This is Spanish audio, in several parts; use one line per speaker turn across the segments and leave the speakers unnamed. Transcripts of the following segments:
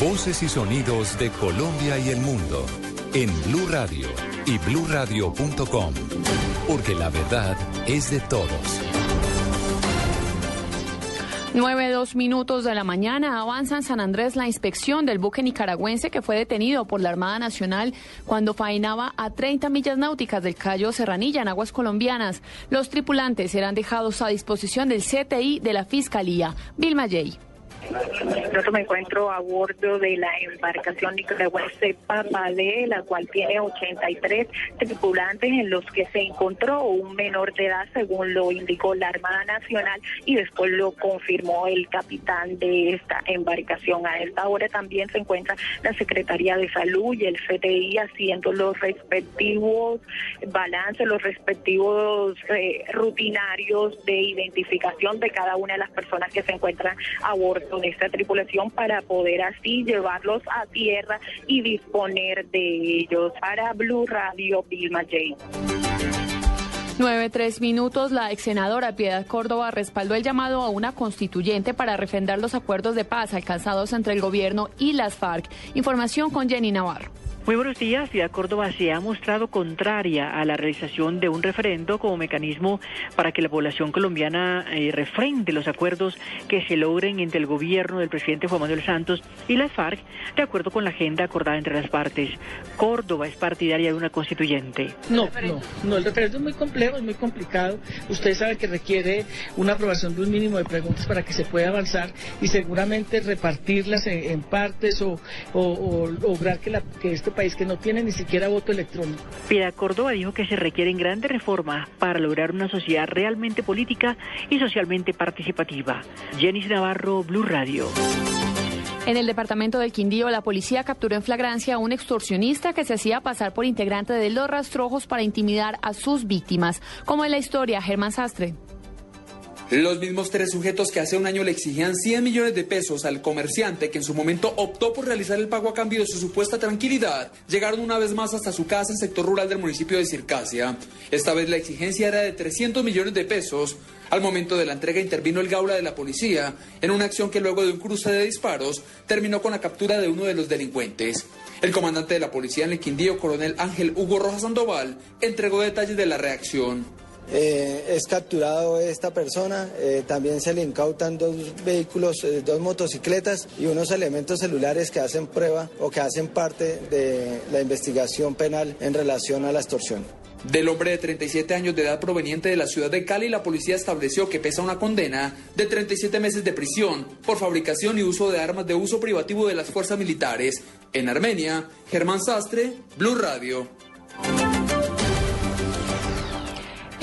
Voces y sonidos de Colombia y el mundo en Blue Radio y BlueRadio.com. Porque la verdad es de todos.
9, dos minutos de la mañana avanza en San Andrés la inspección del buque nicaragüense que fue detenido por la Armada Nacional cuando faenaba a 30 millas náuticas del Cayo Serranilla en aguas colombianas. Los tripulantes serán dejados a disposición del CTI de la Fiscalía. Vilma Yey.
Yo me encuentro a bordo de la embarcación nicaragüense Papalé, la cual tiene 83 tripulantes en los que se encontró un menor de edad, según lo indicó la Armada Nacional y después lo confirmó el capitán de esta embarcación. A esta hora también se encuentra la Secretaría de Salud y el CTI haciendo los respectivos balances, los respectivos eh, rutinarios de identificación de cada una de las personas que se encuentran a bordo de esta tripulación para poder así llevarlos a tierra y disponer de ellos. Para Blue Radio, Vilma J.
Nueve, tres minutos. La ex senadora Piedad Córdoba respaldó el llamado a una constituyente para refrendar los acuerdos de paz alcanzados entre el gobierno y las FARC. Información con Jenny Navarro.
Muy buenos días. Ciudad Córdoba se ha mostrado contraria a la realización de un referendo como mecanismo para que la población colombiana eh, refrende los acuerdos que se logren entre el gobierno del presidente Juan Manuel Santos y las FARC, de acuerdo con la agenda acordada entre las partes. Córdoba es partidaria de una constituyente.
No, no, no. El referendo es muy complejo, es muy complicado. Usted sabe que requiere una aprobación de un mínimo de preguntas para que se pueda avanzar y seguramente repartirlas en, partes o, lograr que, la, que este país que no tiene ni siquiera voto electrónico.
Piedad Córdoba dijo que se requieren grandes reformas para lograr una sociedad realmente política y socialmente participativa. Jenny Navarro, Blue Radio.
En el departamento del Quindío, la policía capturó en flagrancia a un extorsionista que se hacía pasar por integrante de los rastrojos para intimidar a sus víctimas. Como en la historia, Germán Sastre.
Los mismos tres sujetos que hace un año le exigían 100 millones de pesos al comerciante que en su momento optó por realizar el pago a cambio de su supuesta tranquilidad, llegaron una vez más hasta su casa en sector rural del municipio de Circasia. Esta vez la exigencia era de 300 millones de pesos. Al momento de la entrega intervino el gaula de la policía en una acción que luego de un cruce de disparos terminó con la captura de uno de los delincuentes. El comandante de la policía en el Quindío, coronel Ángel Hugo Rojas Sandoval, entregó detalles de la reacción.
Eh, es capturado esta persona, eh, también se le incautan dos vehículos, eh, dos motocicletas y unos elementos celulares que hacen prueba o que hacen parte de la investigación penal en relación a la extorsión.
Del hombre de 37 años de edad proveniente de la ciudad de Cali, la policía estableció que pesa una condena de 37 meses de prisión por fabricación y uso de armas de uso privativo de las fuerzas militares. En Armenia, Germán Sastre, Blue Radio.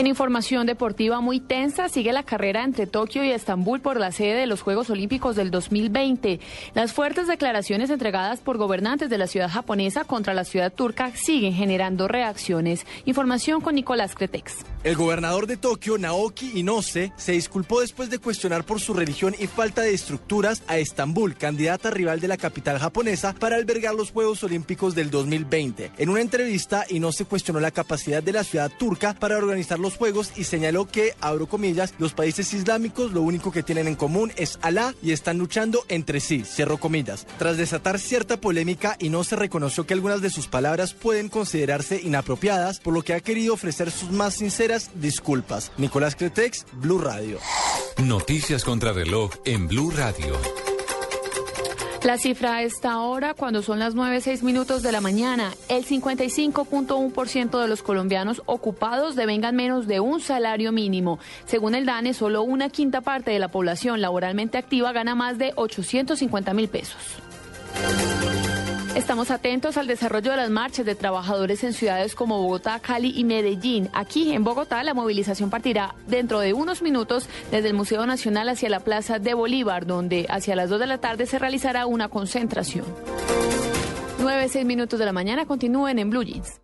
En información deportiva muy tensa sigue la carrera entre Tokio y Estambul por la sede de los Juegos Olímpicos del 2020. Las fuertes declaraciones entregadas por gobernantes de la ciudad japonesa contra la ciudad turca siguen generando reacciones. Información con Nicolás Cretex.
El gobernador de Tokio, Naoki Inose, se disculpó después de cuestionar por su religión y falta de estructuras a Estambul, candidata rival de la capital japonesa, para albergar los Juegos Olímpicos del 2020. En una entrevista, Inose cuestionó la capacidad de la ciudad turca para organizar los Juegos y señaló que, abro comillas, los países islámicos lo único que tienen en común es Alá y están luchando entre sí, cerró comillas. Tras desatar cierta polémica y no se reconoció que algunas de sus palabras pueden considerarse inapropiadas, por lo que ha querido ofrecer sus más sinceras disculpas. Nicolás Cretex, Blue Radio.
Noticias contra reloj en Blue Radio.
La cifra a esta hora, cuando son las 9, 6 minutos de la mañana, el 55.1% de los colombianos ocupados devengan menos de un salario mínimo. Según el DANE, solo una quinta parte de la población laboralmente activa gana más de 850 mil pesos. Estamos atentos al desarrollo de las marchas de trabajadores en ciudades como Bogotá, Cali y Medellín. Aquí en Bogotá la movilización partirá dentro de unos minutos desde el Museo Nacional hacia la Plaza de Bolívar, donde hacia las 2 de la tarde se realizará una concentración. 9, 6 minutos de la mañana continúen en Blue Jeans.